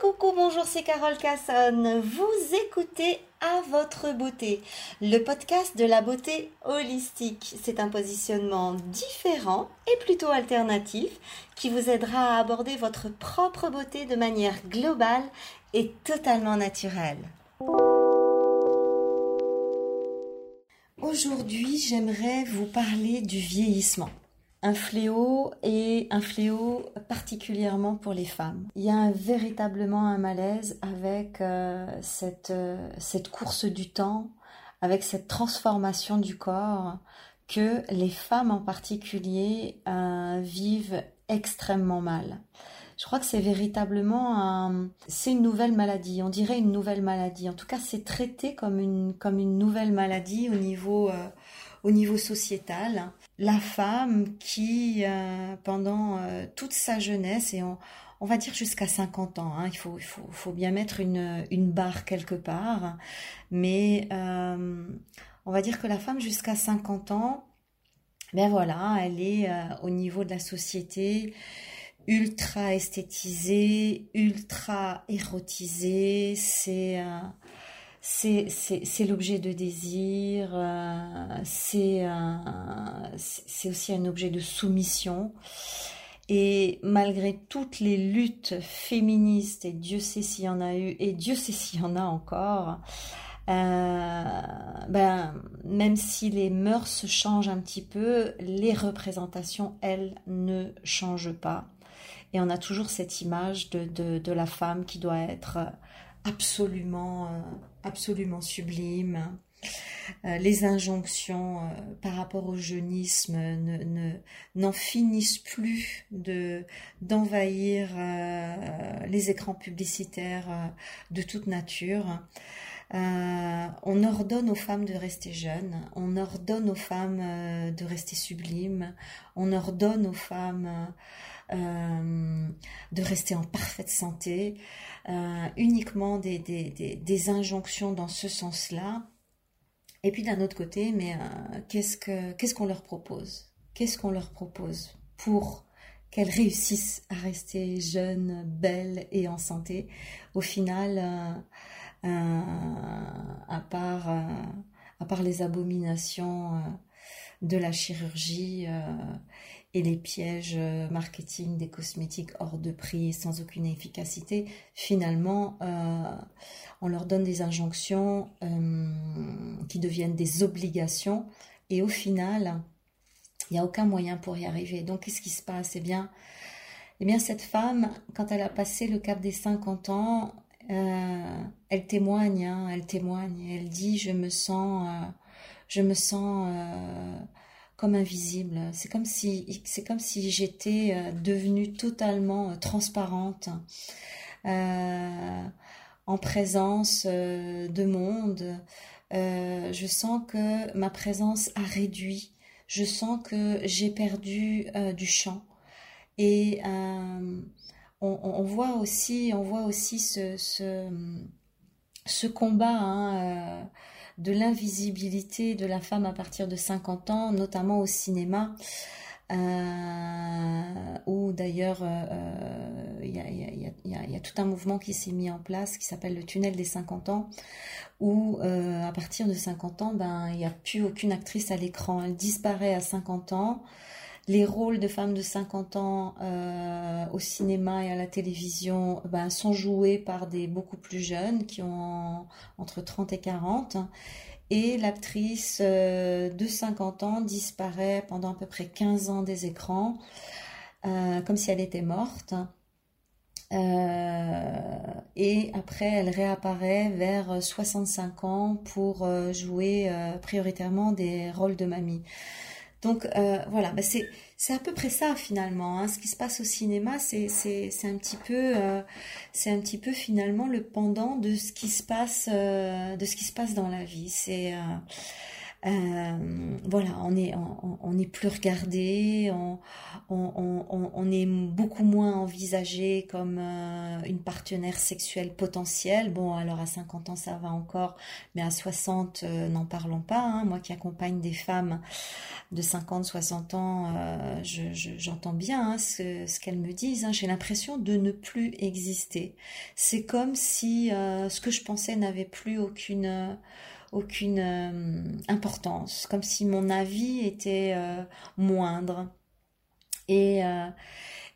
coucou, bonjour, c'est Carole Casson. Vous écoutez À votre beauté, le podcast de la beauté holistique. C'est un positionnement différent et plutôt alternatif qui vous aidera à aborder votre propre beauté de manière globale et totalement naturelle. Aujourd'hui, j'aimerais vous parler du vieillissement un fléau et un fléau particulièrement pour les femmes. Il y a véritablement un malaise avec euh, cette, euh, cette course du temps, avec cette transformation du corps que les femmes en particulier euh, vivent extrêmement mal. Je crois que c'est véritablement un, c'est une nouvelle maladie. On dirait une nouvelle maladie. En tout cas, c'est traité comme une comme une nouvelle maladie au niveau au niveau sociétal. La femme qui, euh, pendant euh, toute sa jeunesse, et on, va dire jusqu'à 50 ans, hein, il, faut, bien mettre une, une, barre quelque part, mais euh, on va dire que la femme jusqu'à 50 ans, ben voilà, elle est au niveau de la société ultra esthétisée, ultra érotisée, c'est c'est l'objet de désir, euh, c'est aussi un objet de soumission. Et malgré toutes les luttes féministes, et Dieu sait s'il y en a eu, et Dieu sait s'il y en a encore, euh, ben, même si les mœurs changent un petit peu, les représentations, elles, ne changent pas. Et on a toujours cette image de, de, de la femme qui doit être absolument, euh, absolument sublime. Euh, les injonctions euh, par rapport au jeunisme ne, n'en finissent plus de d'envahir les écrans publicitaires de toute nature. on ordonne aux femmes de rester jeunes, on ordonne aux femmes de rester sublimes, on ordonne aux femmes de rester en parfaite santé. Euh, uniquement des, injonctions dans ce sens-là. Et puis d'un autre côté, mais euh, qu'est-ce que qu'est-ce qu'on leur propose? Qu'est-ce qu'on leur propose pour qu'elles réussissent à rester jeunes, belles et en santé? Au final, euh, à part les abominations de la chirurgie et les pièges euh, marketing des cosmétiques hors de prix sans aucune efficacité, finalement, euh, on leur donne des injonctions euh, qui deviennent des obligations et au final, il n'y a aucun moyen pour y arriver. Donc, qu'est-ce qui se passe? Eh bien, eh bien, cette femme, quand elle a passé le cap des 50 ans, elle témoigne, hein, elle témoigne, elle dit, je me sens, je me sens comme invisible. C'est comme si, c'est comme si j'étais euh, devenue totalement euh, transparente, euh, en présence de monde. je sens que ma présence a réduit. Je sens que j'ai perdu du champ. Et on, voit aussi, on voit aussi ce, ce, combat. Hein, de l'invisibilité de la femme à partir de 50 ans, notamment au cinéma. Euh, où d'ailleurs il y, a, tout un mouvement qui s'est mis en place qui s'appelle le tunnel des 50 ans, où euh, à partir de 50 ans, ben il n'y a plus aucune actrice à l'écran, elle disparaît à 50 ans. Les rôles de femmes de 50 ans euh, au cinéma et à la télévision ben, sont joués par des beaucoup plus jeunes qui ont entre 30 et 40. Et l'actrice euh, de 50 ans disparaît pendant à peu près 15 ans des écrans, euh, comme si elle était morte. et après, elle réapparaît vers 65 ans pour jouer prioritairement des rôles de mamie. Donc euh, voilà, bah, c'est c'est à peu près ça finalement. Hein. Ce qui se passe au cinéma, c'est c'est c'est un petit peu euh, c'est un petit peu finalement le pendant de ce qui se passe euh, de ce qui se passe dans la vie. C'est euh, voilà, on est, on, n'est plus regardé, on, on, est beaucoup moins envisagé comme euh, une partenaire sexuelle potentielle. Bon, alors à 50 ans ça va encore, mais à 60, euh, n'en parlons pas. Hein. Moi qui accompagne des femmes de 50, 60 ans, j'entends bien hein, ce, qu'elles me disent. Hein. J'ai l'impression de ne plus exister. C'est comme si ce que je pensais n'avait plus aucune aucune euh, importance, comme si mon avis était euh, moindre. Euh,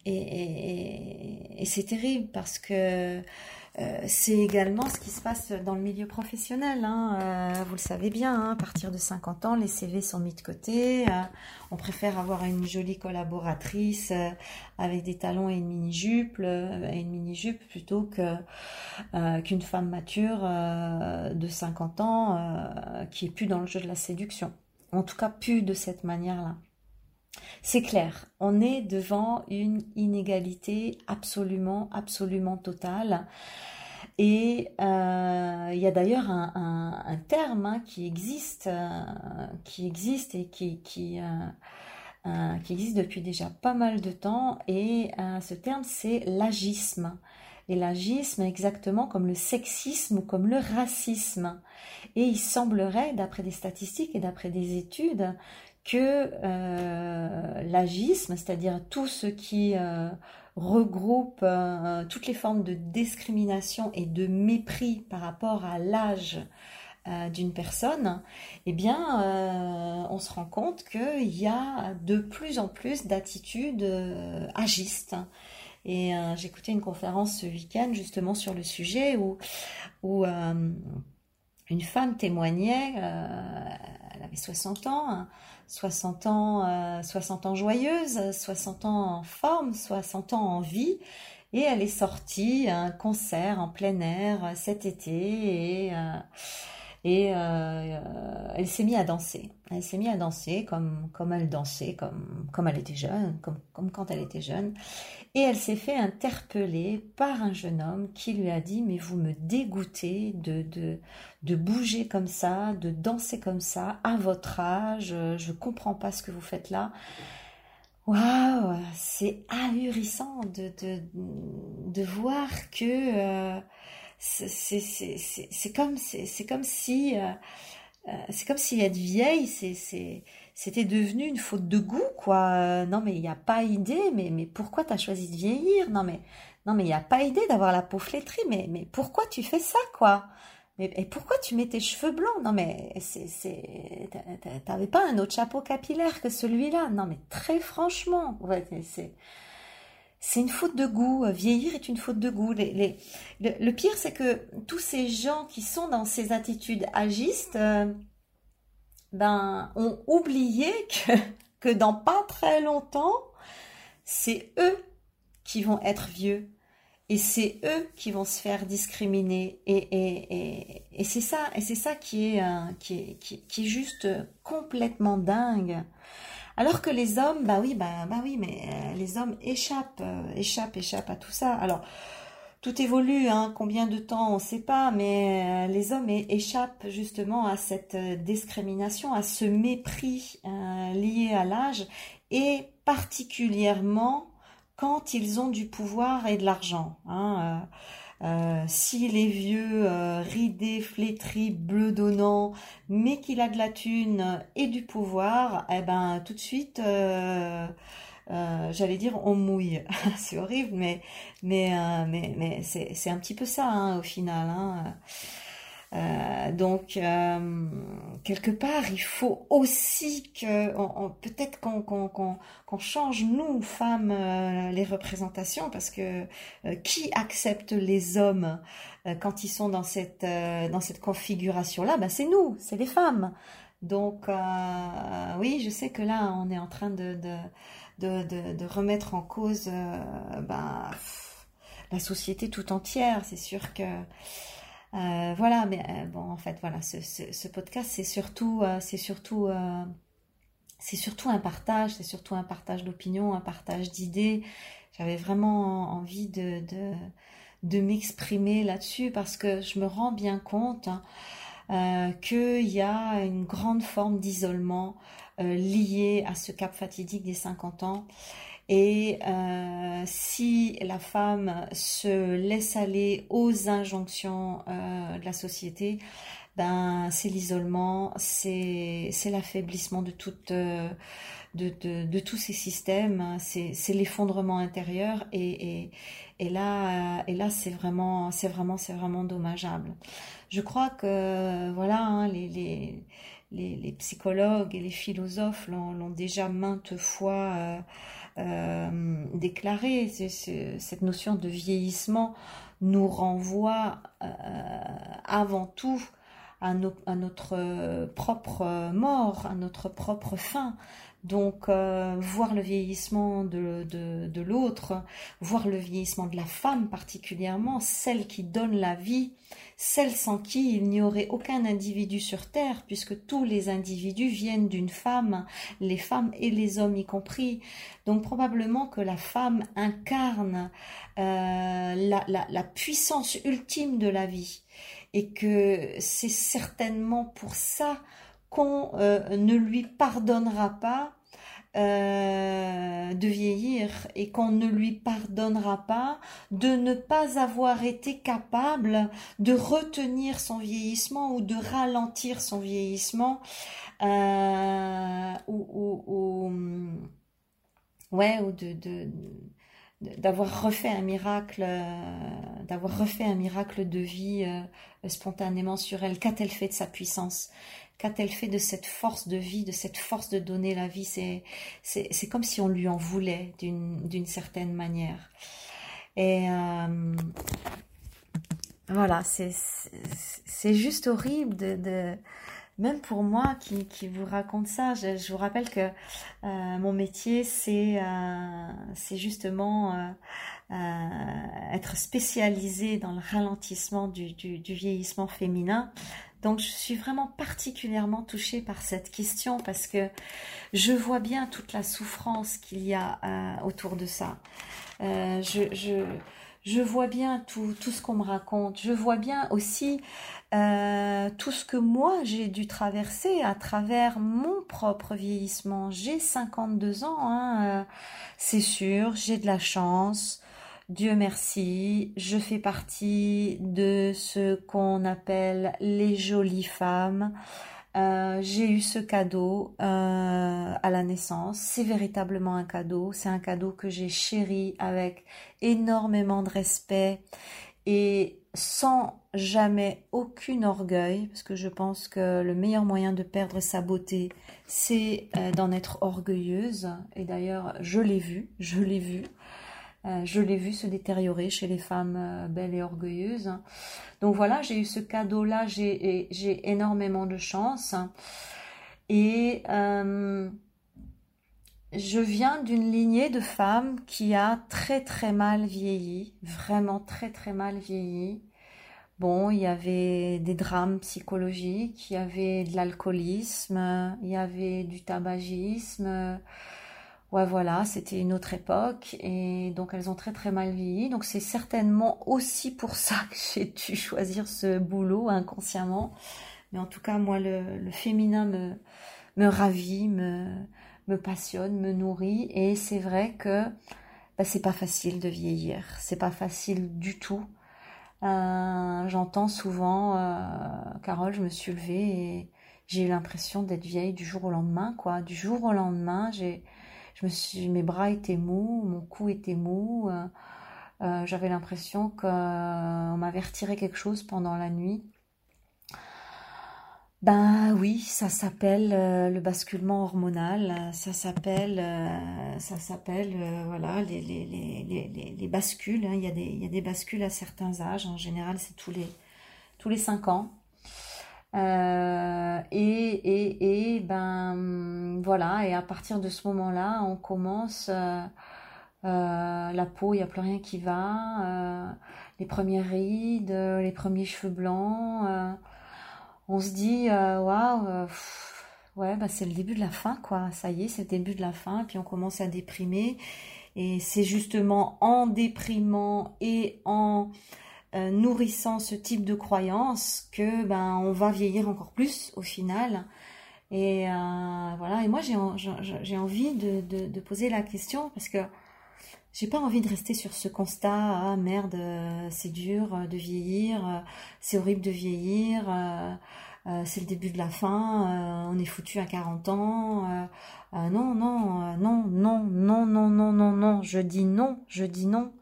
et, c'est terrible parce que euh, c'est également ce qui se passe dans le milieu professionnel. Hein. Euh, vous le savez bien, hein, à partir de 50 ans, les CV sont mis de côté. Euh, on préfère avoir une jolie collaboratrice avec des talons et une mini-jupe, et mini-jupe plutôt qu'une femme mature de 50 ans qui est plus dans le jeu de la séduction. En tout cas, plus de cette manière-là. C'est clair, on est devant une inégalité absolument, absolument totale. Et euh, il y a d'ailleurs un, terme hein, qui existe, euh, qui existe et qui, euh, qui, existe depuis déjà pas mal de temps. Et ce terme, c'est l'agisme. Et l'agisme, exactement comme le sexisme ou comme le racisme. Et il semblerait, d'après des statistiques et d'après des études, que euh, l'agisme, c'est-à-dire tout ce qui euh, regroupe euh, toutes les formes de discrimination et de mépris par rapport à l'âge d'une personne, eh bien, on se rend compte qu'il y a de plus en plus d'attitudes agistes. Et j'écoutais une conférence ce week-end justement sur le sujet où, où une femme témoignait, elle avait 60 ans, 60 ans, 60 euh, ans joyeuse, 60 ans en forme, 60 ans en vie. Et elle est sortie à un concert en plein air euh, cet été et, euh, et elle s'est mise à danser. Elle s'est mise à danser comme, comme elle dansait, comme, comme elle était jeune, comme, comme quand elle était jeune. Et elle s'est fait interpeller par un jeune homme qui lui a dit mais vous me dégoûtez de, de, de bouger comme ça, de danser comme ça à votre âge, je ne comprends pas ce que vous faites là. Waouh, c'est ahurissant de, de, de voir que euh, c'est comme, c'est comme si... Euh, euh, c'est comme si être vieille, c'était devenu une faute de goût, quoi. Euh, non, mais il n'y a pas idée, mais, mais pourquoi tu as choisi de vieillir? Non, mais non, mais il n'y a pas idée d'avoir la peau flétrie, mais, mais pourquoi tu fais ça, quoi? Mais, Et pourquoi tu mets tes cheveux blancs? Non, mais c'est, t'avais pas un autre chapeau capillaire que celui-là? Non, mais très franchement, c'est c'est une faute de goût. Vieillir est une faute de goût. le, pire, c'est que tous ces gens qui sont dans ces attitudes agistes, euh, ben, ont oublié que, que dans pas très longtemps, c'est eux qui vont être vieux. Et c'est eux qui vont se faire discriminer. Et, et, c'est ça, et c'est ça qui est, euh, qui, est, qui est juste complètement dingue. Alors que les hommes, bah oui, bah, bah oui, mais euh, les hommes échappent, euh, échappent, échappent à tout ça. Alors, tout évolue, hein, combien de temps, on ne sait pas, mais euh, les hommes échappent justement à cette discrimination, à ce mépris lié à l'âge, et particulièrement quand ils ont du pouvoir et de l'argent. Hein, euh, s'il est vieux, euh, ridé, flétri, bleu donnant, mais qu'il a de la thune et du pouvoir, eh ben tout de suite, euh, j'allais dire on mouille. c'est horrible, mais mais mais, mais c'est un petit peu ça hein, au final. Hein. Euh, donc euh, quelque part, il faut aussi que peut-être qu'on change nous femmes euh, les représentations parce que qui accepte les hommes quand ils sont dans cette dans cette configuration là Ben c'est nous, c'est les femmes. Donc oui, je sais que là on est en train de de, de, de remettre en cause ben, la société tout entière. C'est sûr que euh, voilà, mais euh, bon, en fait, voilà, ce, podcast, c'est surtout, euh, c'est surtout, c'est surtout un partage, c'est surtout un partage d'opinions, un partage d'idées. J'avais vraiment envie de, m'exprimer là-dessus parce que je me rends bien compte. Hein, qu'il y a une grande forme d'isolement liée à ce cap fatidique des 50 ans. Et si la femme se laisse aller aux injonctions de la société, ben c'est l'isolement, c'est l'affaiblissement de toute de, de, tous ces systèmes, c'est l'effondrement intérieur et, et, là, et là c'est vraiment, c'est vraiment, c'est vraiment dommageable. Je crois que voilà, hein, les, les, les, psychologues et les philosophes l'ont déjà maintes fois euh, euh, cette notion de vieillissement nous renvoie euh, avant tout à, notre propre mort, à notre propre fin. Donc, euh, voir le vieillissement de, de, l'autre, voir le vieillissement de la femme particulièrement, celle qui donne la vie, celle sans qui il n'y aurait aucun individu sur Terre, puisque tous les individus viennent d'une femme, les femmes et les hommes y compris. Donc, probablement que la femme incarne euh, la, la, la puissance ultime de la vie, et que c'est certainement pour ça qu'on euh, ne lui pardonnera pas euh, de vieillir et qu'on ne lui pardonnera pas de ne pas avoir été capable de retenir son vieillissement ou de ralentir son vieillissement euh, ou, ou, ouais ou de, de d'avoir refait un miracle, d'avoir refait un miracle de vie spontanément sur elle. Qu'a-t-elle fait de sa puissance? Qu'a-t-elle fait de cette force de vie, de cette force de donner la vie? C'est, c'est, comme si on lui en voulait d'une, certaine manière. Et euh, voilà, c'est, c'est, juste horrible de, même pour moi qui, qui vous raconte ça, je, vous rappelle que euh, mon métier, c'est, euh, justement être spécialisé dans le ralentissement du, du vieillissement féminin. Donc je suis vraiment particulièrement touchée par cette question parce que je vois bien toute la souffrance qu'il y a euh, autour de ça. Euh, je, je, je, vois bien tout, tout ce qu'on me raconte. Je vois bien aussi euh, tout ce que moi j'ai dû traverser à travers mon propre vieillissement. J'ai 52 ans, hein, c'est sûr, j'ai de la chance. Dieu merci, je fais partie de ce qu'on appelle les jolies femmes. Euh, j'ai eu ce cadeau euh, à la naissance. C'est véritablement un cadeau. C'est un cadeau que j'ai chéri avec énormément de respect et sans jamais aucun orgueil, parce que je pense que le meilleur moyen de perdre sa beauté, c'est euh, d'en être orgueilleuse. Et d'ailleurs, je l'ai vu, je l'ai vu. Euh, je l'ai vu se détériorer chez les femmes euh, belles et orgueilleuses. Donc voilà, j'ai eu ce cadeau-là, j'ai énormément de chance. Et euh, je viens d'une lignée de femmes qui a très très mal vieilli, vraiment très très mal vieilli. Bon, il y avait des drames psychologiques, il y avait de l'alcoolisme, il y avait du tabagisme, ouais voilà, c'était une autre époque et donc elles ont très très mal vieilli. Donc c'est certainement aussi pour ça que j'ai dû choisir ce boulot inconsciemment. Mais en tout cas, moi, le, féminin me, ravit, me, me passionne, me nourrit et c'est vrai que bah, c'est pas facile de vieillir. C'est pas facile du tout. Euh, j'entends souvent, euh, Carole, je me suis levée et j'ai eu l'impression d'être vieille du jour au lendemain, quoi. Du jour au lendemain, j'ai je me suis, mes bras étaient mous, mon cou était mou. Euh, euh, j'avais l'impression qu'on m'avait retiré quelque chose pendant la nuit. Ben oui, ça s'appelle euh, le basculement hormonal, ça s'appelle, ça s'appelle, voilà, les, les, les, les bascules. Hein. Il, y a des, il bascules à certains âges, en général c'est tous les, tous les 5 ans. Euh, et, et, et, ben voilà, et à partir de ce moment-là, on commence euh, euh, la peau, il n'y a plus rien qui va, les premières rides, les premiers cheveux blancs. on se dit waouh, ouais, bah c'est le début de la fin, quoi. Ça y est, c'est le début de la fin. Puis on commence à déprimer. Et c'est justement en déprimant et en nourrissant ce type de croyance que ben on va vieillir encore plus au final. Et voilà. Et moi j'ai j'ai envie de, de, de, poser la question parce que j'ai pas envie de rester sur ce constat ah merde c'est dur de vieillir, c'est horrible de vieillir. Euh, c'est le début de la fin, euh, on est foutu à 40 ans. Euh, non, non, non, non, non, non, non, non, non, je dis non, je dis non.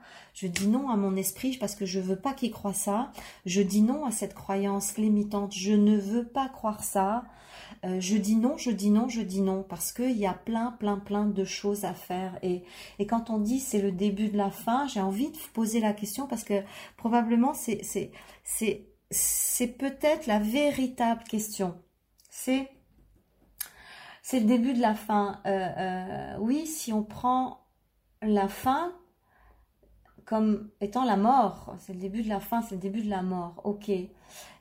Je dis non à mon esprit parce que je veux pas qu'il croie ça. Je dis non à cette croyance limitante. Je ne veux pas croire ça. je dis non, je dis non, je dis non parce qu'il y a plein, plein, plein de choses à faire. Et, quand on dit c'est le début de la fin, j'ai envie de poser la question parce que probablement c'est, peut-être la véritable question. C'est c'est le début de la fin. Euh, euh, oui, si on prend la fin comme étant la mort, c'est le début de la fin, c'est le début de la mort. Ok,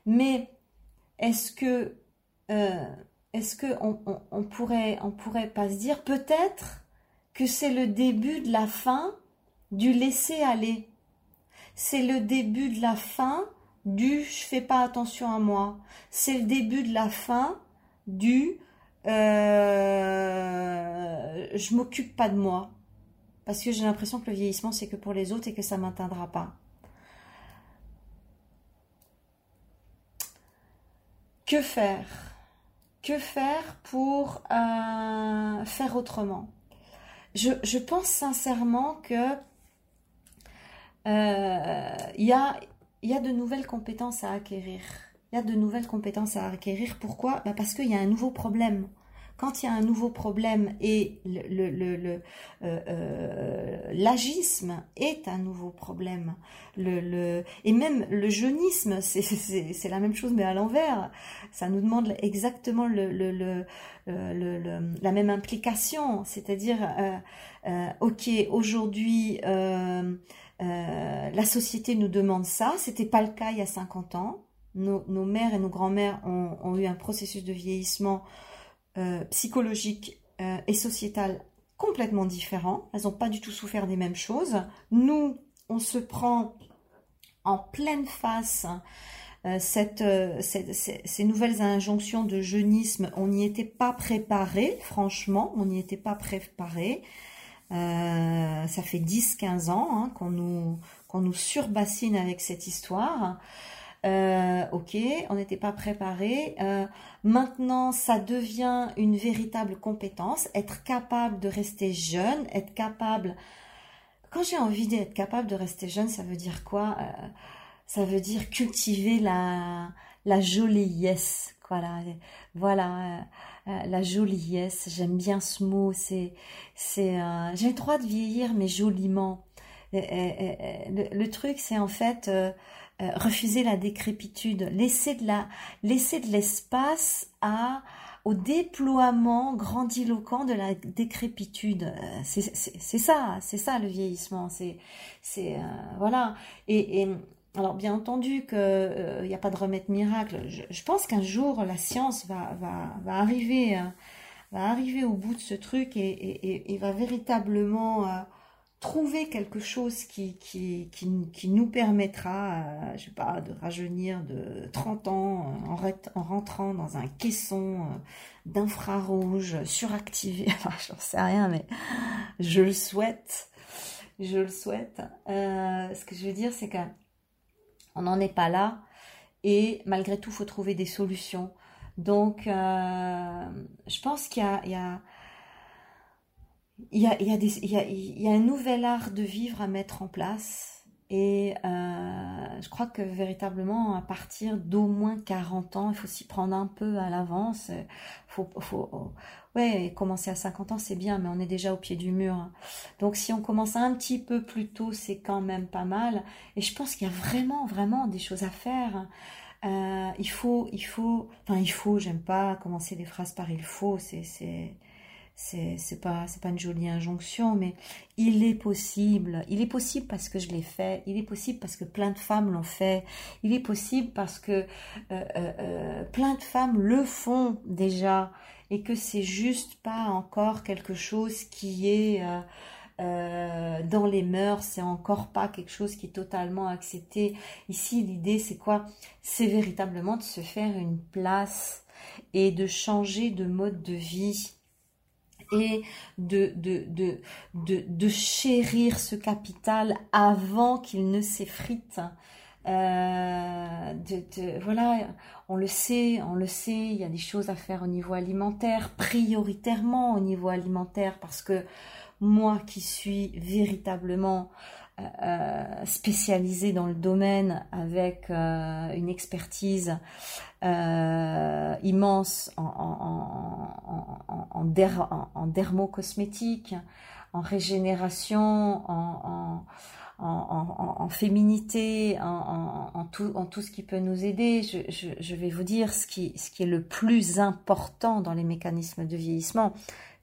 mais est-ce que euh, est-ce que on, pourrait on pourrait pas se dire peut-être que c'est le début de la fin du laisser aller? C'est le début de la fin du je fais pas attention à moi. C'est le début de la fin du euh, je m'occupe pas de moi. Parce que j'ai l'impression que le vieillissement, c'est que pour les autres et que ça ne m'atteindra pas. Que faire? Que faire pour euh, faire autrement? Je, pense sincèrement que euh, il y a y a de nouvelles compétences à acquérir. Il y a de nouvelles compétences à acquérir. Pourquoi? Bah Parce qu'il y a un nouveau problème. Quand il y a un nouveau problème et euh, euh, l'agisme est un nouveau problème, et même le jeunisme, c'est la même chose mais à l'envers. Ça nous demande exactement le, la même implication, c'est-à-dire, euh, ok, aujourd'hui, euh, la société nous demande ça. C'était pas le cas il y a 50 ans. Nos, mères et nos grands-mères ont, eu un processus de vieillissement euh, psychologique euh, et sociétal complètement différent. Elles n'ont pas du tout souffert des mêmes choses. Nous, on se prend en pleine face cette, ces nouvelles injonctions de jeunisme. On n'y était pas préparé, franchement, on n'y était pas préparé. Euh, ça fait 10-15 ans hein, qu'on nous, qu'on nous surbassine avec cette histoire. Euh, ok, on n'était pas préparé. Euh, maintenant, ça devient une véritable compétence. Être capable de rester jeune, être capable. Quand j'ai envie d'être capable de rester jeune, ça veut dire quoi? Ça veut dire cultiver la la joliesse. Voilà, voilà. Euh, la joliesse. J'aime bien ce mot. C'est, c'est, euh, j'ai le droit de vieillir, mais joliment. Le, truc, c'est en fait euh, refuser la décrépitude, laisser de la, laisser de l'espace à au déploiement grandiloquent de la décrépitude. C'est ça, c'est ça le vieillissement. C'est, c'est voilà. Et, et alors bien entendu qu'il n'y euh, a pas de remède miracle. Je, pense qu'un jour la science va, va, arriver, hein, va arriver au bout de ce truc et, va véritablement euh, trouver quelque chose qui, qui, qui, nous permettra, euh, je sais pas, de rajeunir de 30 ans en, en rentrant dans un caisson d'infrarouge suractivé. Enfin, j'en sais rien, mais je le souhaite. Je le souhaite. ce que je veux dire, c'est que on n'en est pas là. Et malgré tout, il faut trouver des solutions. Donc, euh, je pense qu'il y a, il y, a, il, y a, un nouvel art de vivre à mettre en place. Et euh, je crois que véritablement, à partir d'au moins 40 ans, il faut s'y prendre un peu à l'avance. Faut, commencer à 50 ans, c'est bien, mais on est déjà au pied du mur. Donc si on commence un petit peu plus tôt, c'est quand même pas mal. Et je pense qu'il y a vraiment, vraiment des choses à faire. Euh, il faut, il faut, enfin il faut, j'aime pas commencer les phrases par il faut, c'est, c'est, c'est pas c'est pas une jolie injonction mais il est possible. Il est possible parce que je l'ai fait. Il est possible parce que plein de femmes l'ont fait. Il est possible parce que euh, euh, euh, plein de femmes le font déjà et que c'est juste pas encore quelque chose qui est euh, dans les mœurs, c'est encore pas quelque chose qui est totalement accepté. Ici, l'idée, c'est quoi? C'est véritablement de se faire une place et de changer de mode de vie et de, de, de, de, de chérir ce capital avant qu'il ne s'effrite. Euh, de, voilà, on le sait, on le sait, il y a des choses à faire au niveau alimentaire, prioritairement au niveau alimentaire, parce que moi qui suis véritablement euh, euh, spécialisée dans le domaine avec euh, une expertise immense en, en, en, en, dermocosmétique, en régénération, en, féminité, en, tout, ce qui peut nous aider. Je, vais vous dire ce qui est le plus important dans les mécanismes de vieillissement,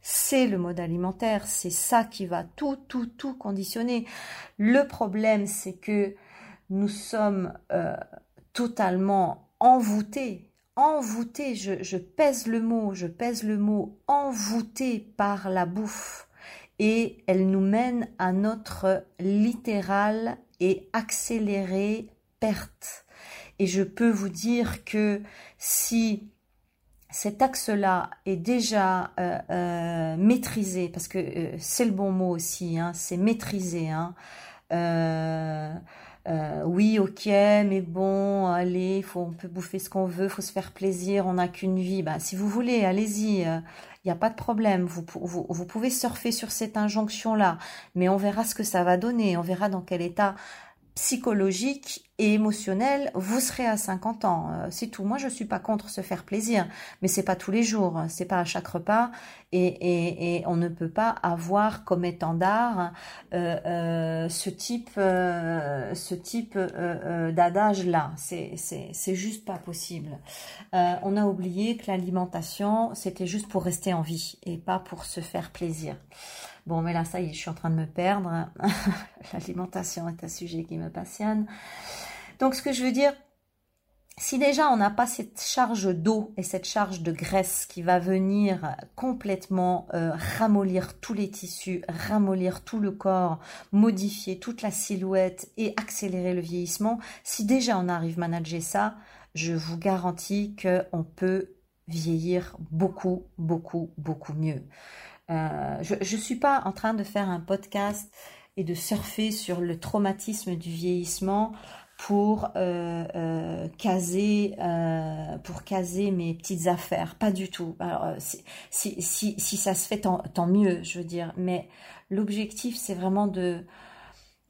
c'est le mode alimentaire, c'est ça qui va tout, tout, tout conditionner. Le problème, c'est que nous sommes euh, totalement envoûtés, envoûtés, je, je, pèse le mot, je pèse le mot, envoûtés par la bouffe. Et elle nous mène à notre littérale et accélérée perte. Et je peux vous dire que si cet axe-là est déjà euh, euh, maîtrisé, parce que euh, c'est le bon mot aussi, hein, c'est maîtrisé. Hein. oui, ok, mais bon, allez, on peut bouffer ce qu'on veut, faut se faire plaisir, on n'a qu'une vie. Bah, si vous voulez, allez-y, il n'y a pas de problème. Vous, vous pouvez surfer sur cette injonction-là, mais on verra ce que ça va donner, on verra dans quel état psychologique et émotionnel, vous serez à 50 ans. Euh, c'est tout. Moi, je suis pas contre se faire plaisir, mais c'est pas tous les jours, c'est pas à chaque repas, et, et, et, on ne peut pas avoir comme étendard euh, euh, ce type, ce type d'adage là. C'est c'est juste pas possible. on a oublié que l'alimentation c'était juste pour rester en vie et pas pour se faire plaisir. Bon, mais là, ça y est, je suis en train de me perdre. L'alimentation est un sujet qui me passionne. Donc, ce que je veux dire, si déjà on n'a pas cette charge d'eau et cette charge de graisse qui va venir complètement euh, ramollir tous les tissus, ramollir tout le corps, modifier toute la silhouette et accélérer le vieillissement, si déjà on arrive à manager ça, je vous garantis qu'on peut vieillir beaucoup, beaucoup, beaucoup mieux. Euh, je ne suis pas en train de faire un podcast et de surfer sur le traumatisme du vieillissement pour euh, euh, caser euh, pour caser mes petites affaires. Pas du tout. Alors si, si, si, si ça se fait tant mieux je veux dire. Mais l'objectif c'est vraiment de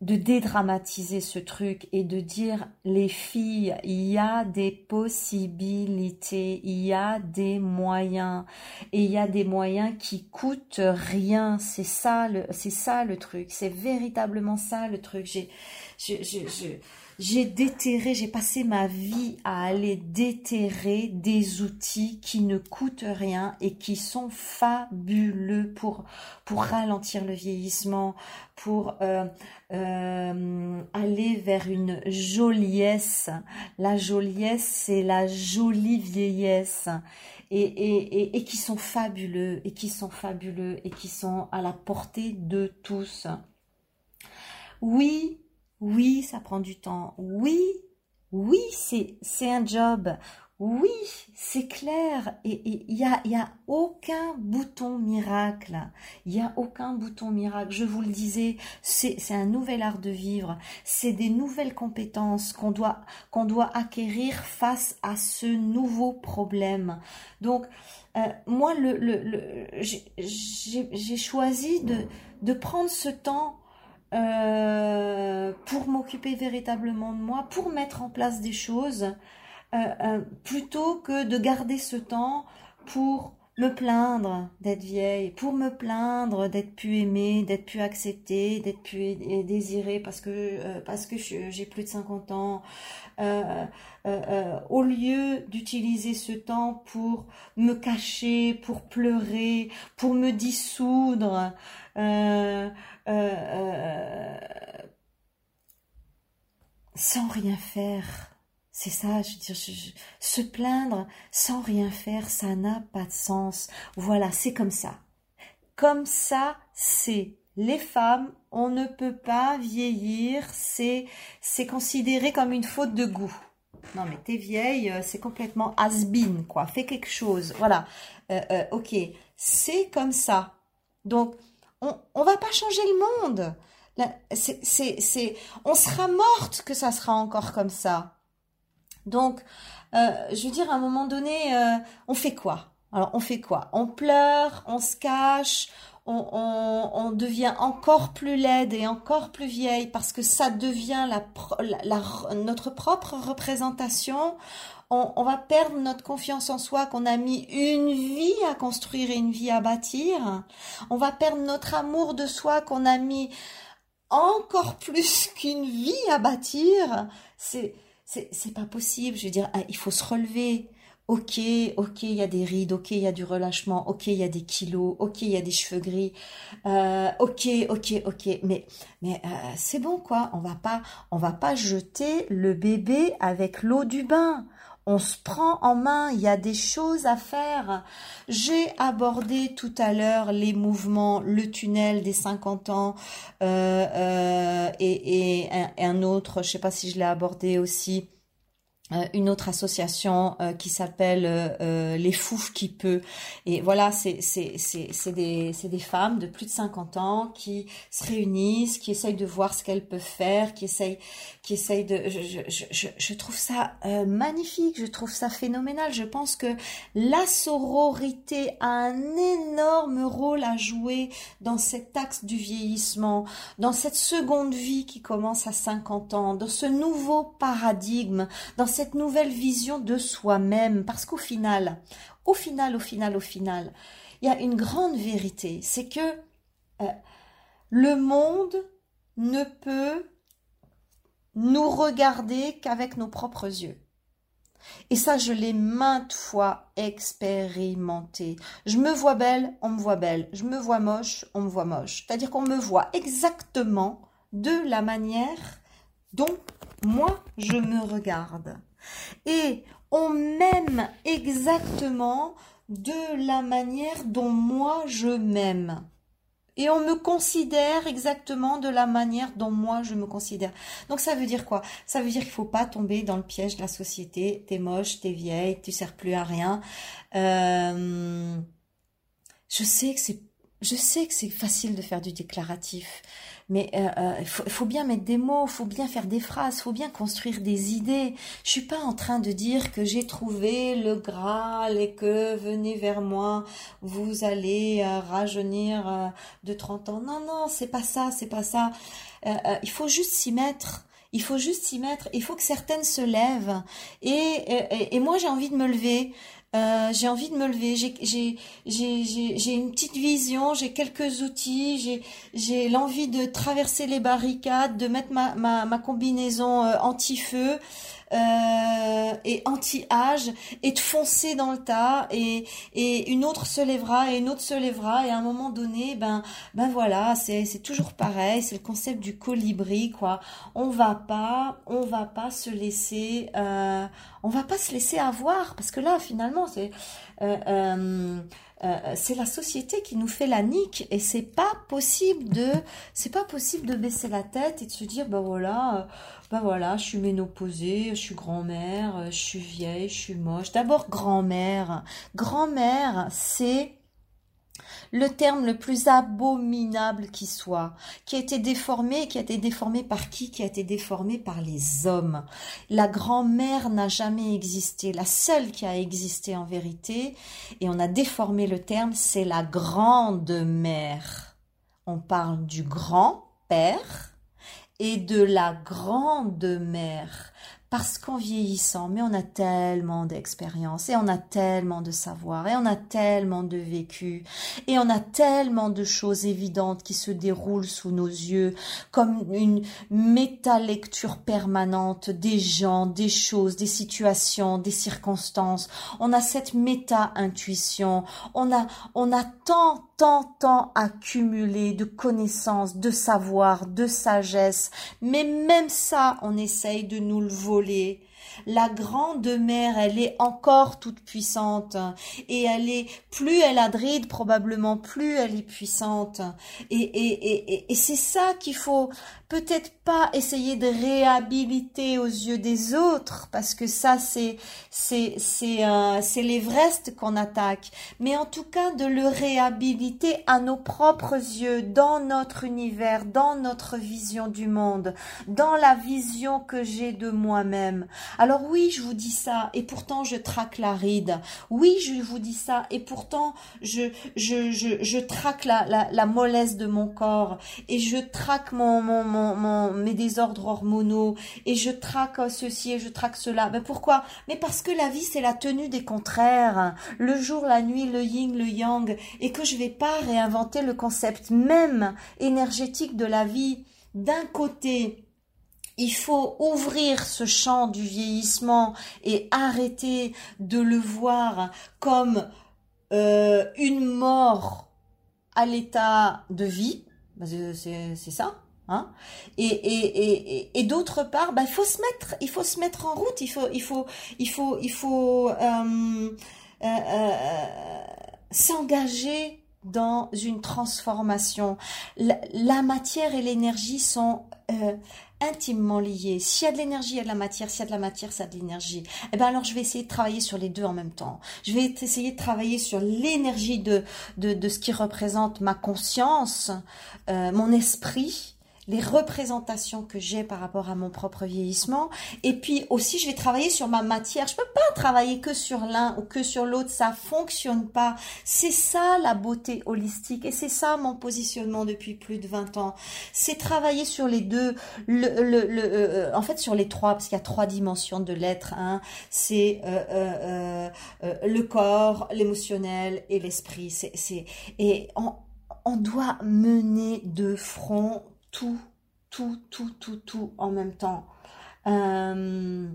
de dédramatiser ce truc et de dire les filles, il y a des possibilités, il y a des moyens et il y a des moyens qui coûtent rien. C'est ça le, c'est ça le truc. C'est véritablement ça le truc. J'ai, j'ai déterré, j'ai passé ma vie à aller déterrer des outils qui ne coûtent rien et qui sont fabuleux pour, pour ralentir le vieillissement, pour euh, euh, aller vers une joliesse. La joliesse, c'est la jolie vieillesse. Et, et, et, et, qui sont fabuleux, et qui sont fabuleux, et qui sont à la portée de tous. Oui, oui, ça prend du temps. Oui, oui, c'est, un job. Oui, c'est clair. Et il n'y a, y a aucun bouton miracle. Il n'y a aucun bouton miracle. Je vous le disais, c'est, un nouvel art de vivre. C'est des nouvelles compétences qu'on doit, acquérir face à ce nouveau problème. Donc, euh, moi, j'ai, choisi de prendre ce temps euh, pour m'occuper véritablement de moi, pour mettre en place des choses, euh, euh, plutôt que de garder ce temps pour me plaindre d'être vieille, pour me plaindre d'être plus aimée, d'être plus acceptée, d'être plus désirée parce que parce que j'ai plus de 50 ans, au lieu d'utiliser ce temps pour me cacher, pour pleurer, pour me dissoudre. Euh, euh, sans rien faire. C'est ça, je veux dire, se plaindre sans rien faire, ça n'a pas de sens. Voilà, c'est comme ça. Comme ça, c'est. les femmes, on ne peut pas vieillir, c'est c'est considéré comme une faute de goût. Non mais t'es vieille, euh, c'est complètement has-been, quoi. Fais quelque chose, voilà. Ok, c'est comme ça. Donc, on on va pas changer le monde. C'est c'est on sera morte que ça sera encore comme ça. Donc, je veux dire, à un moment donné, on fait quoi? Alors, on fait quoi? On pleure, on se cache, on, devient encore plus laide et encore plus vieille parce que ça devient la, notre propre représentation. On, va perdre notre confiance en soi qu'on a mis une vie à construire et une vie à bâtir. On va perdre notre amour de soi qu'on a mis encore plus qu'une vie à bâtir. C'est c'est pas possible. Je veux dire, ah, il faut se relever. Ok, ok, il y a des rides, ok, il y a du relâchement, ok, il y a des kilos, ok, il y a des cheveux gris, euh, ok, ok, ok, mais mais euh, c'est bon quoi, on va pas on va pas jeter le bébé avec l'eau du bain. On se prend en main, il y a des choses à faire. J'ai abordé tout à l'heure les mouvements, le tunnel des 50 ans euh, et, et un, un, autre, je sais pas si je l'ai abordé aussi, euh, une autre association euh, qui s'appelle euh, les Fouf qui peut. Et voilà c'est des des femmes de plus de 50 ans qui se réunissent qui essayent de voir ce qu'elles peuvent faire qui essayent qui essayent de je je je, je trouve ça magnifique je trouve ça phénoménal. Je pense que la sororité a un énorme rôle à jouer dans cet axe du vieillissement dans cette seconde vie qui commence à 50 ans dans ce nouveau paradigme dans cette nouvelle vision de soi-même, parce qu'au final, au final, au final, au final, il y a une grande vérité, c'est que euh, le monde ne peut nous regarder qu'avec nos propres yeux. Et ça, je l'ai maintes fois expérimenté. Je me vois belle, on me voit belle. Je me vois moche, on me voit moche. C'est-à-dire qu'on me voit exactement de la manière dont moi je me regarde. Et on m'aime exactement de la manière dont moi je m'aime. Et on me considère exactement de la manière dont moi je me considère. Donc ça veut dire quoi? Ça veut dire qu'il faut pas tomber dans le piège de la société. T'es moche, t'es vieille, tu sers plus à rien. Euh, je sais que c'est, je sais que c'est facile de faire du déclaratif mais il euh, euh, faut, bien mettre des mots, faut bien faire des phrases, faut bien construire des idées. Je suis pas en train de dire que j'ai trouvé le Graal et que venez vers moi, vous allez euh, rajeunir de 30 ans. Non, non, c'est pas ça, c'est pas ça. il faut juste s'y mettre. Il faut juste s'y mettre. Il faut que certaines se lèvent. Et, et moi, j'ai envie de me lever. Euh, j'ai envie de me lever, j'ai une petite vision, j'ai quelques outils, j'ai l'envie de traverser les barricades, de mettre ma, combinaison euh, anti-feu, euh, et anti-âge et de foncer dans le tas et, et une autre se lèvera et une autre se lèvera et à un moment donné ben ben voilà c'est toujours pareil c'est le concept du colibri quoi. On va pas on va pas se laisser euh, on va pas se laisser avoir parce que là finalement c'est euh, euh euh, c'est la société qui nous fait la nique et c'est pas possible de c'est pas possible de baisser la tête et de se dire ben voilà euh, ben voilà je suis ménopausée je suis grand-mère je suis vieille je suis moche. D'abord grand-mère. Grand-mère c'est le terme le plus abominable qui soit, qui a été déformé, qui a été déformé par qui Qui a été déformé par les hommes. La grand-mère n'a jamais existé. La seule qui a existé en vérité, et on a déformé le terme, c'est la grande-mère. On parle du grand-père et de la grande-mère parce qu'en vieillissant, mais on a tellement d'expérience et on a tellement de savoir et on a tellement de vécu et on a tellement de choses évidentes qui se déroulent sous nos yeux comme une méta-lecture permanente des gens, des choses, des situations, des circonstances. On a cette méta-intuition. On a, on a tant, tant, tant accumulé de connaissances, de savoir, de sagesse. Mais même ça, on essaye de nous le voler. La grande mère, elle est encore toute puissante et elle est plus elle a de probablement plus elle est puissante et et et, et c'est ça qu'il faut peut-être pas essayer de réhabiliter aux yeux des autres parce que ça c'est c'est c'est euh, c'est l'Everest qu'on attaque. Mais en tout cas de le réhabiliter à nos propres yeux dans notre univers dans notre vision du monde dans la vision que j'ai de moi-même. Alors oui je vous dis ça et pourtant je traque la ride. Oui je vous dis ça et pourtant je je je, je traque la, la la mollesse de mon corps et je traque mon mon mes désordres hormonaux et je traque ceci et je traque cela. Mais pourquoi? Mais parce que la vie c'est la tenue des contraires, le jour, la nuit, le yin, le yang, et que je vais pas réinventer le concept même énergétique de la vie. D'un côté, il faut ouvrir ce champ du vieillissement et arrêter de le voir comme euh, une mort à l'état de vie. C'est ça. Hein et, et, et, et d'autre part, bah, il faut se mettre, il faut se mettre en route, il faut, il faut, il faut, il faut euh, euh, euh, s'engager dans une transformation. La, matière et l'énergie sont intimement liées. S'il y a de l'énergie, il y a de la matière. S'il y a de la matière, ça a de l'énergie. Eh ben alors, je vais essayer de travailler sur les deux en même temps. Je vais essayer de travailler sur l'énergie de, de, de ce qui représente ma conscience, mon esprit, les représentations que j'ai par rapport à mon propre vieillissement. Et puis aussi, je vais travailler sur ma matière. Je peux pas travailler que sur l'un ou que sur l'autre. Ça fonctionne pas. C'est ça la beauté holistique et c'est ça mon positionnement depuis plus de 20 ans. C'est travailler sur les deux, le, le, le euh, en fait sur les trois, parce qu'il y a trois dimensions de l'être. Hein. C'est euh, euh, euh le corps, l'émotionnel et l'esprit. C'est et on, on doit mener de front tout, tout, tout, tout, tout en même temps. Euh,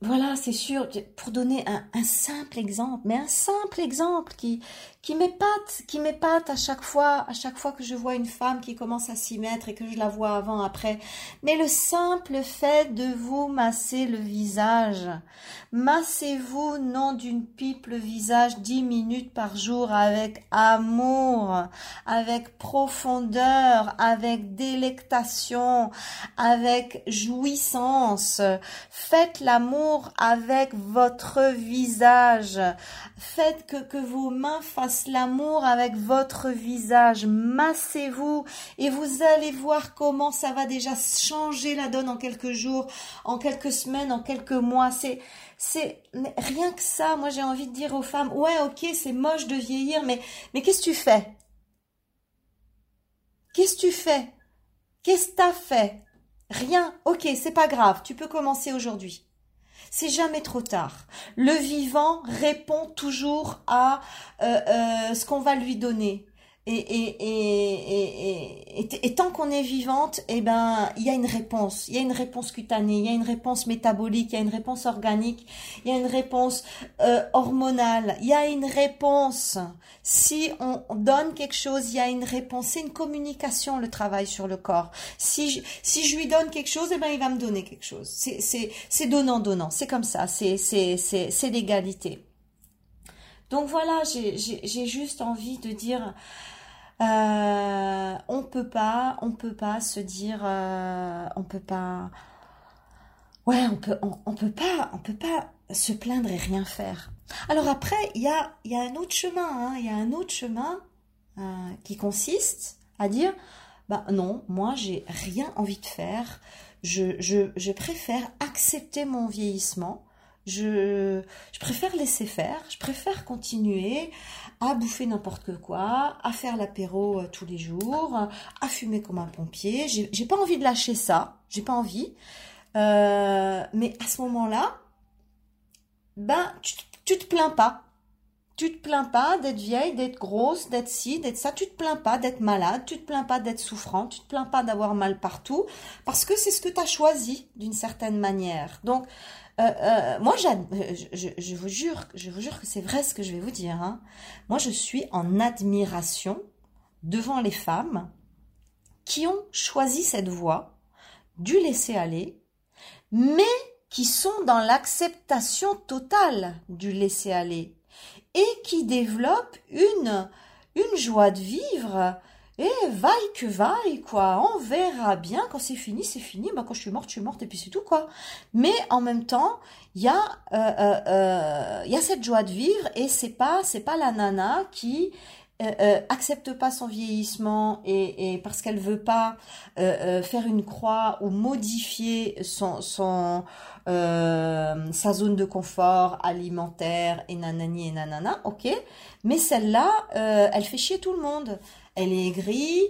voilà, c'est sûr, pour donner un, un, simple exemple, mais un simple exemple qui, qui m'épate, qui m'épate à chaque fois, à chaque fois que je vois une femme qui commence à s'y mettre et que je la vois avant, après. Mais le simple fait de vous masser le visage, massez-vous non d'une pipe le visage dix minutes par jour avec amour, avec profondeur, avec délectation, avec jouissance. Faites l'amour avec votre visage. Faites que, vos mains fassent l'amour avec votre visage. Massez-vous et vous allez voir comment ça va déjà changer la donne en quelques jours, en quelques semaines, en quelques mois. C'est, c'est rien que ça. Moi, j'ai envie de dire aux femmes, ouais, ok, c'est moche de vieillir, mais, mais qu'est-ce que tu fais? Qu'est-ce que tu fais? Qu'est-ce que t'as fait? Rien. Ok, c'est pas grave. Tu peux commencer aujourd'hui. C'est jamais trop tard. Le vivant répond toujours à euh, euh, ce qu'on va lui donner. Et, et, et, et, tant qu'on est vivante, eh ben, il y a une réponse. Il y a une réponse cutanée, il y a une réponse métabolique, il y a une réponse organique, il y a une réponse euh, hormonale, il y a une réponse. Si on donne quelque chose, il y a une réponse. C'est une communication, le travail sur le corps. Si je, si je lui donne quelque chose, eh ben, il va me donner quelque chose. C'est, c'est, c'est comme ça. C'est, l'égalité. Donc voilà, j'ai juste envie de dire, euh, on peut pas, on peut pas se dire, euh, on peut pas, ouais, on peut, on, peut pas, on peut pas se plaindre et rien faire. Alors après, il y a, y a un autre chemin, hein, il y a un autre chemin euh, qui consiste à dire, bah non, moi j'ai rien envie de faire. Je, je, je préfère accepter mon vieillissement. Je, je préfère laisser faire. Je préfère continuer à bouffer n'importe quoi, à faire l'apéro euh, tous les jours, à fumer comme un pompier. J'ai pas envie de lâcher ça, j'ai pas envie. Euh, mais à ce moment-là, ben tu, tu te plains pas. Tu te plains pas d'être vieille, d'être grosse, d'être ci, d'être ça. Tu te plains pas d'être malade, tu te plains pas d'être souffrant, tu te plains pas d'avoir mal partout, parce que c'est ce que tu as choisi d'une certaine manière. Donc, euh, euh, moi, euh, je, je, vous jure, je vous jure que c'est vrai ce que je vais vous dire. Hein. Moi, je suis en admiration devant les femmes qui ont choisi cette voie, du laisser aller, mais qui sont dans l'acceptation totale du laisser-aller et qui développent une, une joie de vivre et vaille que vaille, quoi. On verra bien. Quand c'est fini, c'est fini. Bah, quand je suis morte, je suis morte et puis c'est tout, quoi. Mais en même temps, il y a, euh, euh, euh, cette joie de vivre et c'est pas, c'est pas la nana qui euh, accepte pas son vieillissement et, et parce qu'elle veut pas faire une croix ou modifier son, son sa zone de confort alimentaire et nanani et nanana, ok. Mais celle-là, elle fait chier tout le monde elle est aigrie,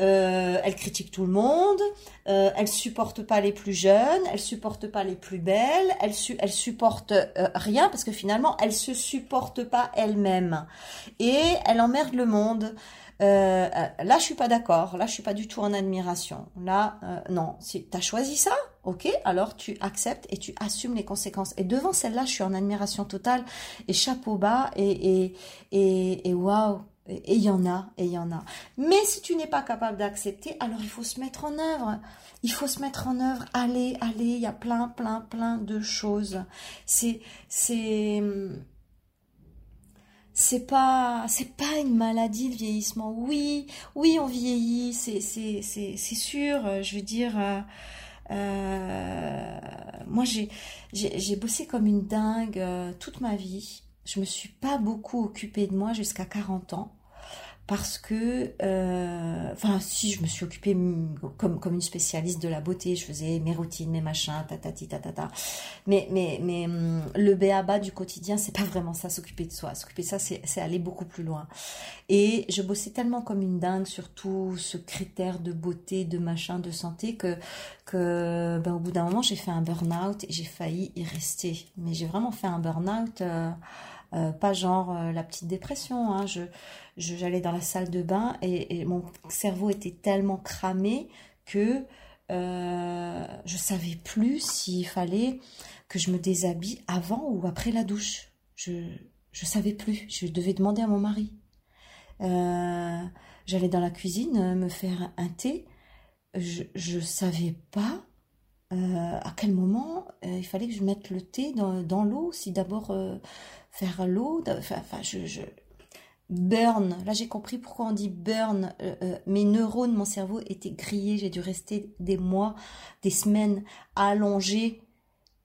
euh, elle critique tout le monde, euh, elle supporte pas les plus jeunes, elle supporte pas les plus belles, elle, su elle supporte euh, rien parce que finalement elle se supporte pas elle-même et elle emmerde le monde. Euh, là, je suis pas d'accord. Là, je suis pas du tout en admiration. Là, non. Si as choisi ça, ok. Alors tu acceptes et tu assumes les conséquences. Et devant celle-là, je suis en admiration totale et chapeau bas et et et, et waouh et il y en a, et il y en a. Mais si tu n'es pas capable d'accepter, alors il faut se mettre en œuvre. Il faut se mettre en œuvre. Allez, allez, il y a plein, plein, plein de choses. C'est, c'est, c'est pas, c'est pas une maladie le vieillissement. Oui, oui, on vieillit, c'est, c'est, c'est, sûr. Je veux dire, euh, euh moi j'ai, j'ai, j'ai bossé comme une dingue euh, toute ma vie je me suis pas beaucoup occupée de moi jusqu'à 40 ans parce que, euh, enfin, si je me suis occupée comme une spécialiste de la beauté, je faisais mes routines, mes machins, tatati tatata. Mais mais mais hum, le béaba du quotidien, c'est pas vraiment ça, s'occuper de soi. S'occuper de ça, c'est c'est aller beaucoup plus loin. Et je bossais tellement comme une dingue sur tout ce critère de beauté, de machin, de santé que que ben, au bout d'un moment, j'ai fait un burn-out et j'ai failli y rester. Mais j'ai vraiment fait un burn-out. Euh, euh, pas genre euh, la petite dépression. Hein. Je, j'allais dans la salle de bain et, mon cerveau était tellement cramé que euh, je savais plus s'il fallait que je me déshabille avant ou après la douche. Je je savais plus. Je devais demander à mon mari. J'allais dans la cuisine me faire un thé. Je je savais pas à quel moment il fallait que je mette le thé dans, l'eau. Si d'abord faire l'eau. Enfin, je, je, burn. Là, j'ai compris pourquoi on dit burn. Euh, euh, mes neurones, mon cerveau était grillé. J'ai dû rester des mois, des semaines allongées,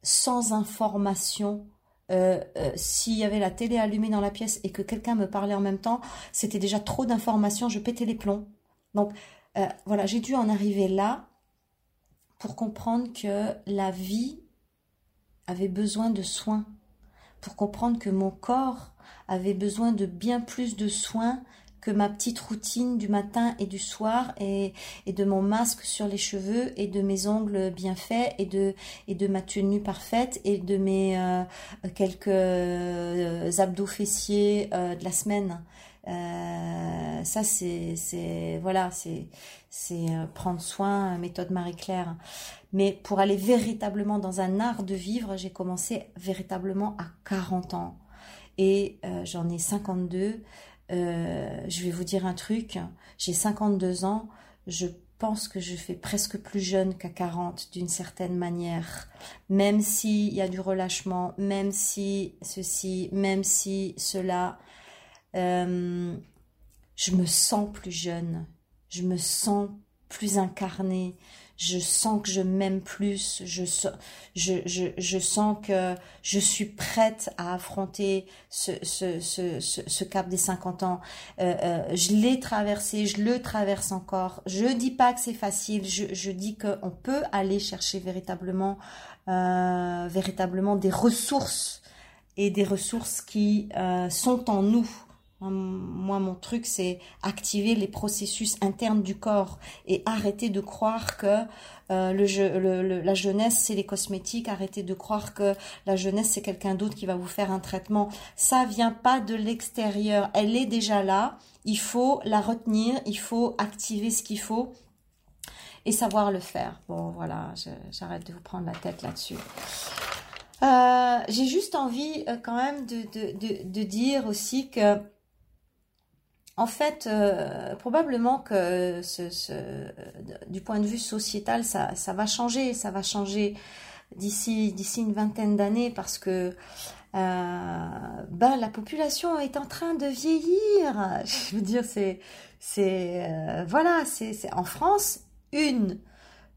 sans information. Euh, s'il y avait la télé allumée dans la pièce et que quelqu'un me parlait en même temps, c'était déjà trop d'informations, je pétais les plombs. Donc voilà, j'ai dû en arriver là pour comprendre que la vie avait besoin de soins pour comprendre que mon corps avait besoin de bien plus de soins que ma petite routine du matin et du soir et, de mon masque sur les cheveux et de mes ongles bien faits et de, et de ma tenue parfaite et de mes euh, quelques euh, abdos fessiers euh, de la semaine. Ça c'est voilà c'est c'est prendre soin méthode Marie Claire mais pour aller véritablement dans un art de vivre, j'ai commencé véritablement à 40 ans. Et euh, j'en ai 52. Euh, je vais vous dire un truc. J'ai 52 ans. Je pense que je fais presque plus jeune qu'à 40 d'une certaine manière. Même s'il y a du relâchement, même si ceci, même si cela. Euh, je me sens plus jeune. Je me sens plus incarnée je sens que je m'aime plus, je, sens que je suis prête à affronter ce, cap des 50 ans. Euh, euh, je l'ai traversé, je le traverse encore. Je dis pas que c'est facile, je, dis qu'on peut aller chercher véritablement, véritablement des ressources et des ressources qui sont en nous moi, mon truc, c'est activer les processus internes du corps et arrêter de croire que euh, le, la jeunesse, c'est les cosmétiques. Arrêter de croire que la jeunesse, c'est quelqu'un d'autre qui va vous faire un traitement. Ça vient pas de l'extérieur. Elle est déjà là. Il faut la retenir. Il faut activer ce qu'il faut et savoir le faire. Bon, voilà, j'arrête de vous prendre la tête là-dessus. Euh, j'ai juste envie euh, quand même de, de, de, de dire aussi que en fait, euh, probablement que du point de vue sociétal, ça, va changer, ça va changer d'ici d'ici une vingtaine d'années parce que ben la population est en train de vieillir. Je veux dire, c'est c'est voilà, c'est en France une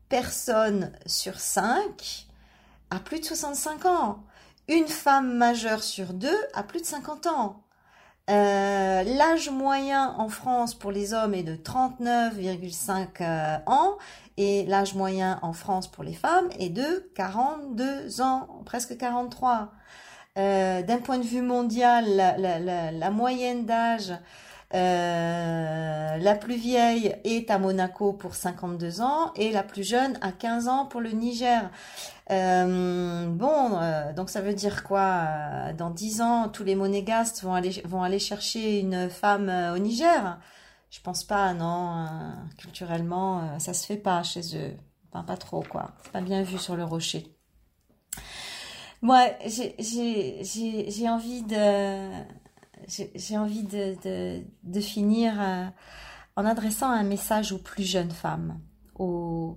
personne sur cinq a plus de 65 ans. Une femme majeure sur deux a plus de 50 ans. Euh, l'âge moyen en France pour les hommes est de 39,5 euh, ans et l'âge moyen en France pour les femmes est de 42 ans, presque 43. Euh, d'un point de vue mondial, la moyenne d'âge euh, la plus vieille est à Monaco pour 52 ans et la plus jeune à 15 ans pour le Niger. Euh, bon, euh, donc ça veut dire quoi Dans 10 ans, tous les monégastes vont aller, chercher une femme au Niger? Je pense pas, non. culturellement, ça se fait pas chez eux. Enfin, pas trop, quoi. C'est pas bien vu sur le rocher. Moi, j'ai envie de j'ai envie de, finir euh, en adressant un message aux plus jeunes femmes, aux,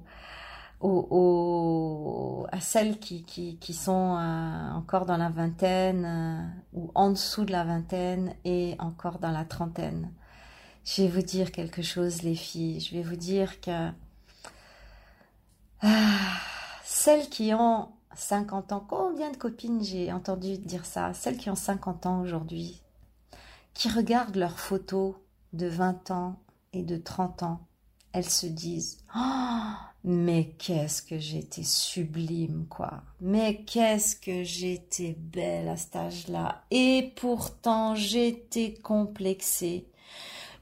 à celles qui, qui, sont euh, encore dans la vingtaine euh, ou en dessous de la vingtaine et encore dans la trentaine. Je vais vous dire quelque chose, les filles. Je vais vous dire que celles qui ont 50 ans, combien de copines j'ai entendu dire ça? Celles qui ont 50 ans aujourd'hui, qui regardent leurs photos de 20 ans et de 30 ans, elles se disent oh, mais qu'est-ce que j'étais sublime, quoi. Mais qu'est-ce que j'étais belle à cet âge-là. Et pourtant, j'étais complexée.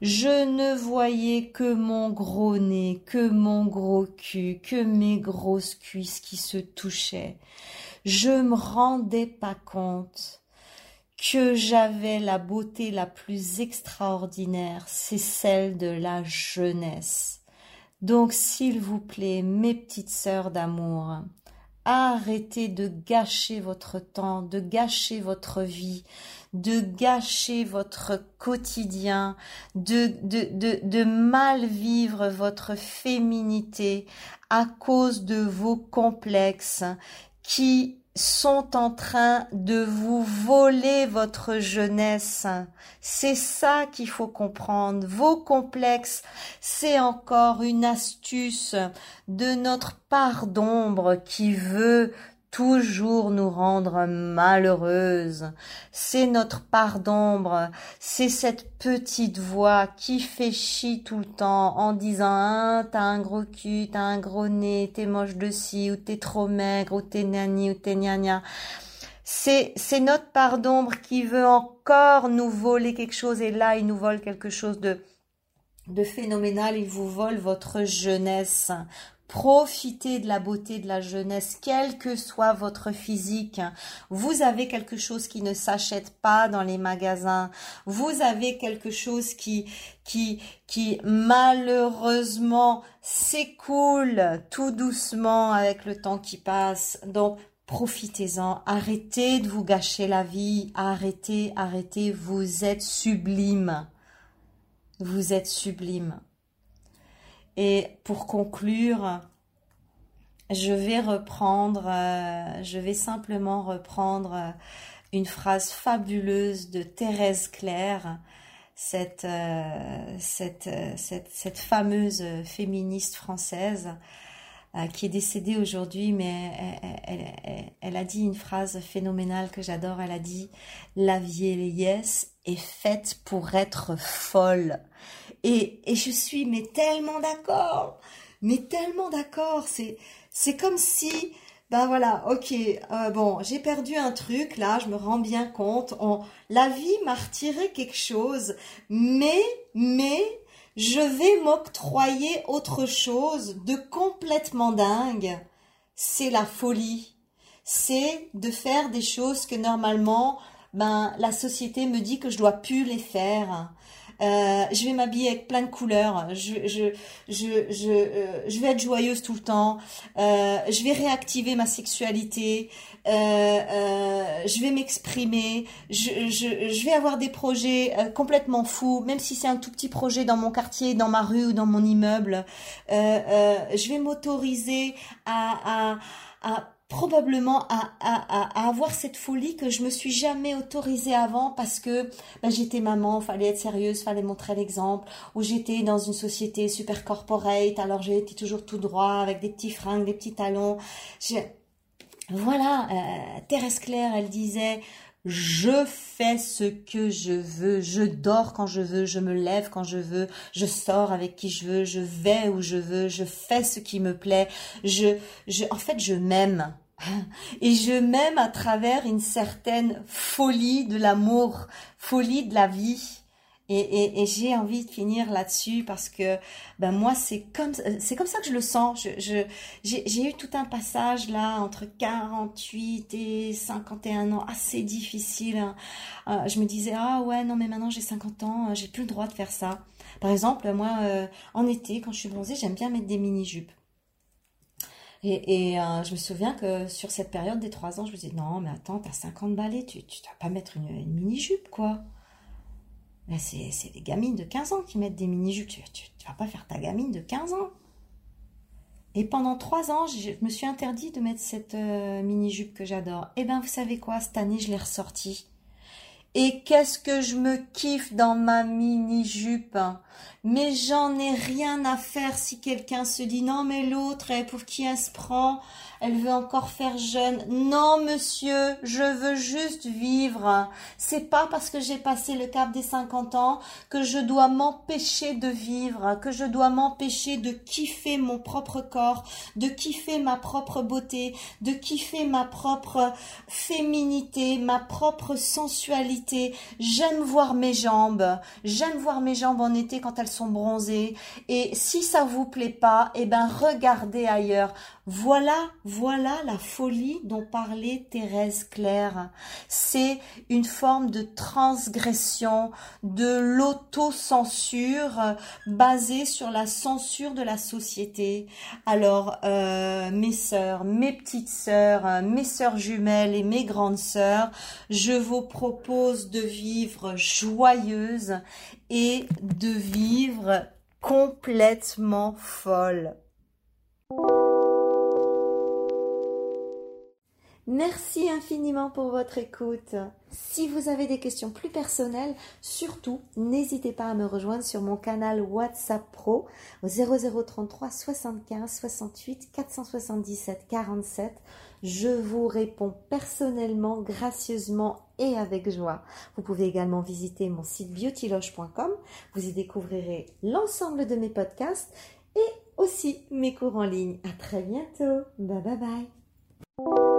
Je ne voyais que mon gros nez, que mon gros cul, que mes grosses cuisses qui se touchaient. Je me rendais pas compte que j'avais la beauté la plus extraordinaire, c'est celle de la jeunesse. Donc, s'il vous plaît, mes petites sœurs d'amour, arrêtez de gâcher votre temps, de gâcher votre vie, de gâcher votre quotidien, de, de, de, de mal vivre votre féminité à cause de vos complexes qui sont en train de vous voler votre jeunesse. C'est ça qu'il faut comprendre. Vos complexes, c'est encore une astuce de notre part d'ombre qui veut toujours nous rendre malheureuses. C'est notre part d'ombre, c'est cette petite voix qui fait chier tout le temps en disant hein, t'as un gros cul, t'as un gros nez, t'es moche de ci, ou t'es trop maigre, ou t'es nani, ou t'es gna C'est, c'est notre part d'ombre qui veut encore nous voler quelque chose et là il nous vole quelque chose de, de phénoménal, il vous vole votre jeunesse. Profitez de la beauté de la jeunesse, quel que soit votre physique. Vous avez quelque chose qui ne s'achète pas dans les magasins. Vous avez quelque chose qui, qui, qui malheureusement s'écoule tout doucement avec le temps qui passe. Donc, profitez-en. Arrêtez de vous gâcher la vie. Arrêtez, arrêtez. Vous êtes sublime. Vous êtes sublime. Et pour conclure, je vais reprendre, euh, je vais simplement reprendre euh, une phrase fabuleuse de Thérèse Claire, cette, euh, fameuse féministe française qui est décédée aujourd'hui, mais elle, elle, elle, a dit une phrase phénoménale que j'adore. Elle a dit La vieillesse est faite pour être folle. Et, je suis mais tellement d'accord, mais tellement d'accord. C'est c'est comme si ben voilà, ok, euh, bon, j'ai perdu un truc, là, je me rends bien compte. On, la vie m'a retiré quelque chose, mais, mais, je vais m'octroyer autre chose de complètement dingue. C'est la folie. C'est de faire des choses que normalement, ben, la société me dit que je dois plus les faire. Euh, je vais m'habiller avec plein de couleurs. Je, je, je, je, euh, je vais être joyeuse tout le temps. Euh, je vais réactiver ma sexualité. je vais m'exprimer. Je, je, je vais avoir des projets complètement fous, même si c'est un tout petit projet dans mon quartier, dans ma rue ou dans mon immeuble. je vais m'autoriser à, à à probablement à, à, avoir cette folie que je me suis jamais autorisée avant parce que ben, j'étais maman, fallait être sérieuse, fallait montrer l'exemple, ou j'étais dans une société super corporate, alors été toujours tout droit avec des petits fringues, des petits talons. Voilà, euh, Thérèse Claire, elle disait je fais ce que je veux, je dors quand je veux, je me lève quand je veux, je sors avec qui je veux, je vais où je veux, je fais ce qui me plaît, je, je, en fait, je m'aime. Et je m'aime à travers une certaine folie de l'amour, folie de la vie. Et, et, j'ai envie de finir là-dessus parce que ben moi c'est comme c'est comme ça que je le sens. Je, j'ai, eu tout un passage là entre 48 et 51 ans assez difficile. Hein. Euh, je me disais ah ouais non mais maintenant j'ai 50 ans, euh, j'ai plus le droit de faire ça. Par exemple moi euh, en été quand je suis bronzée j'aime bien mettre des mini jupes. Et, et je me souviens que sur cette période des 3 ans je me disais non mais attends t'as 50 balais tu tu dois pas mettre une, une mini jupe quoi c'est des gamines de 15 ans qui mettent des mini-jupes. Tu, tu, vas pas faire ta gamine de 15 ans. Et pendant 3 ans, je me suis interdit de mettre cette euh, mini-jupe que j'adore. Et eh ben, vous savez quoi? Cette année, je l'ai ressortie. Et qu'est-ce que je me kiffe dans ma mini-jupe. Mais j'en ai rien à faire si quelqu'un se dit non mais l'autre, pour qui elle se prend elle veut encore faire jeune. Non, monsieur, je veux juste vivre. C'est pas parce que j'ai passé le cap des 50 ans que je dois m'empêcher de vivre, que je dois m'empêcher de kiffer mon propre corps, de kiffer ma propre beauté, de kiffer ma propre féminité, ma propre sensualité. J'aime voir mes jambes. J'aime voir mes jambes en été quand elles sont bronzées. Et si ça vous plaît pas, eh ben, regardez ailleurs. Voilà, voilà la folie dont parlait Thérèse Claire. C'est une forme de transgression, de l'autocensure basée sur la censure de la société. Alors, euh, mes sœurs, mes petites sœurs, mes sœurs jumelles et mes grandes sœurs, je vous propose de vivre joyeuse et de vivre complètement folle. Merci infiniment pour votre écoute. Si vous avez des questions plus personnelles, surtout n'hésitez pas à me rejoindre sur mon canal WhatsApp Pro au 0033 75 68 477 47. Je vous réponds personnellement, gracieusement et avec joie. Vous pouvez également visiter mon site beautyloge.com. Vous y découvrirez l'ensemble de mes podcasts et aussi mes cours en ligne. À très bientôt. Bye bye bye.